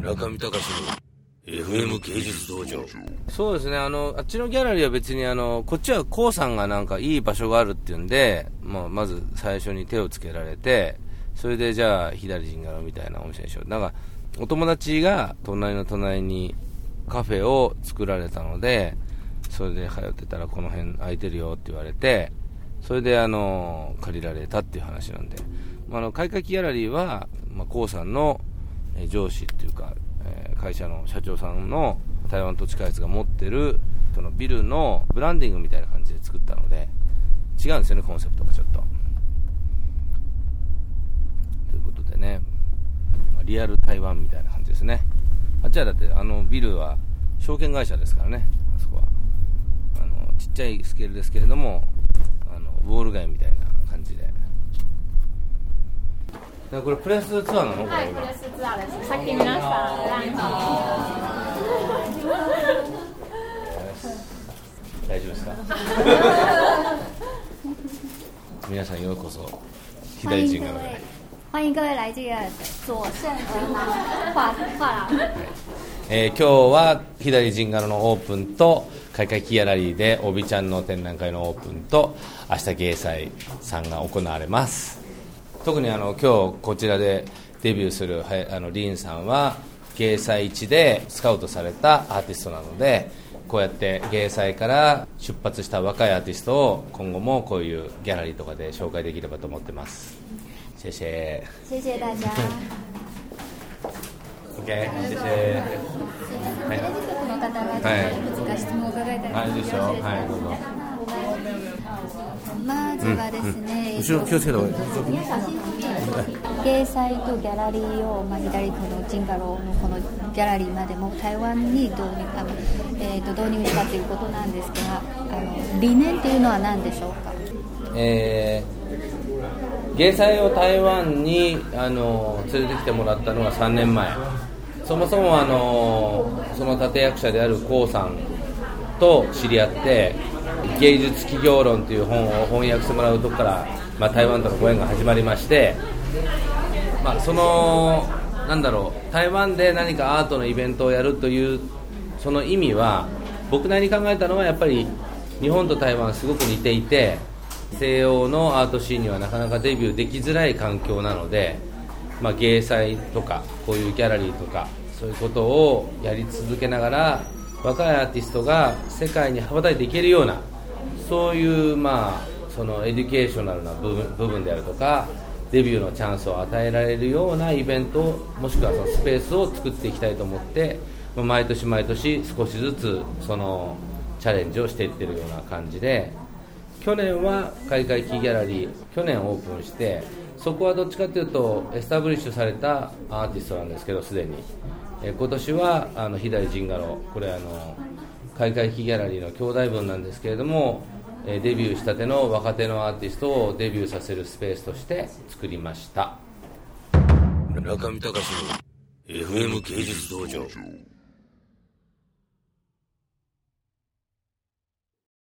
中見隆の FM 芸術道場。そうですね、あの、あっちのギャラリーは別にあの、こっちはコウさんがなんかいい場所があるっていうんで、まあ、まず最初に手をつけられて、それでじゃあ左陣柄みたいなお店にしよう。なんか、お友達が隣の隣にカフェを作られたので、それで通ってたらこの辺空いてるよって言われて、それであの、借りられたっていう話なんで、まあ、あの、開会ギャラリーは、まあ、さんの上司っていうか、え会社の社長さんの台湾土地開発が持ってるそのビルのブランディングみたいな感じで作ったので違うんですよねコンセプトがちょっと。ということでねリアル台湾みたいな感じですね。あっちはだってあのビルは証券会社ですからねあそこは。あのちっちゃいスケールですけれどもあのウォール街みたいな感じででこれプレスツアーなの？はい、プレスツアーです。さっき皆さんランチ。大丈夫ですか？皆さんようこそ左陣が位，欢迎各位来这个左盛鹅廊画。画廊。えー今日は左陣柄のオープンと開会ギャラリーでおびちゃんの展覧会のオープンと明日芸祭さんが行われます特にあの今日こちらでデビューするはあのリンさんは芸祭一でスカウトされたアーティストなのでこうやって芸祭から出発した若いアーティストを今後もこういうギャラリーとかで紹介できればと思ってます。谢谢谢谢大家。OK はい。テレビ局の方がちょっといくつか質問を伺えたらはい、いい。ですよ。はい、どうぞ。まずはですね、後ろ気をつけた方がいい。芸祭とギャラリーを、まあ、左このジンガローのこのギャラリーまでも台湾に導入あの、えー、と導入したということなんですがあの理念っていうのは何でしょうか？えー、芸祭を台湾にあの連れてきてもらったのが3年前。そもそもあのその立役者であるコウさんと知り合って芸術企業論という本を翻訳してもらうとこから、まあ、台湾とのご縁が始まりまして、まあ、そのなんだろう台湾で何かアートのイベントをやるというその意味は僕なりに考えたのはやっぱり日本と台湾すごく似ていて西洋のアートシーンにはなかなかデビューできづらい環境なので、まあ、芸祭とかこういうギャラリーとかそういうことをやり続けながら若いアーティストが世界に羽ばたいていけるようなそういう、まあ、その educational な部分部分であるとかデビューのチャンスを与えられるようなイベントもしくはそのスペースを作っていきたいと思って、ま毎年毎年少しずつそのチャレンジをしていってるような感じで去年はカイカイキキギャラリー去年オープンしてそこはどっちかというとエスタブリッシュされたアーティストなんですけどすでに。え今年はあの左陣ガロこれあの開会期ギャラリーの兄弟分なんですけれども、デビューしたての若手のアーティストをデビューさせるスペースとして作りました。中見隆の FM 芸術道場。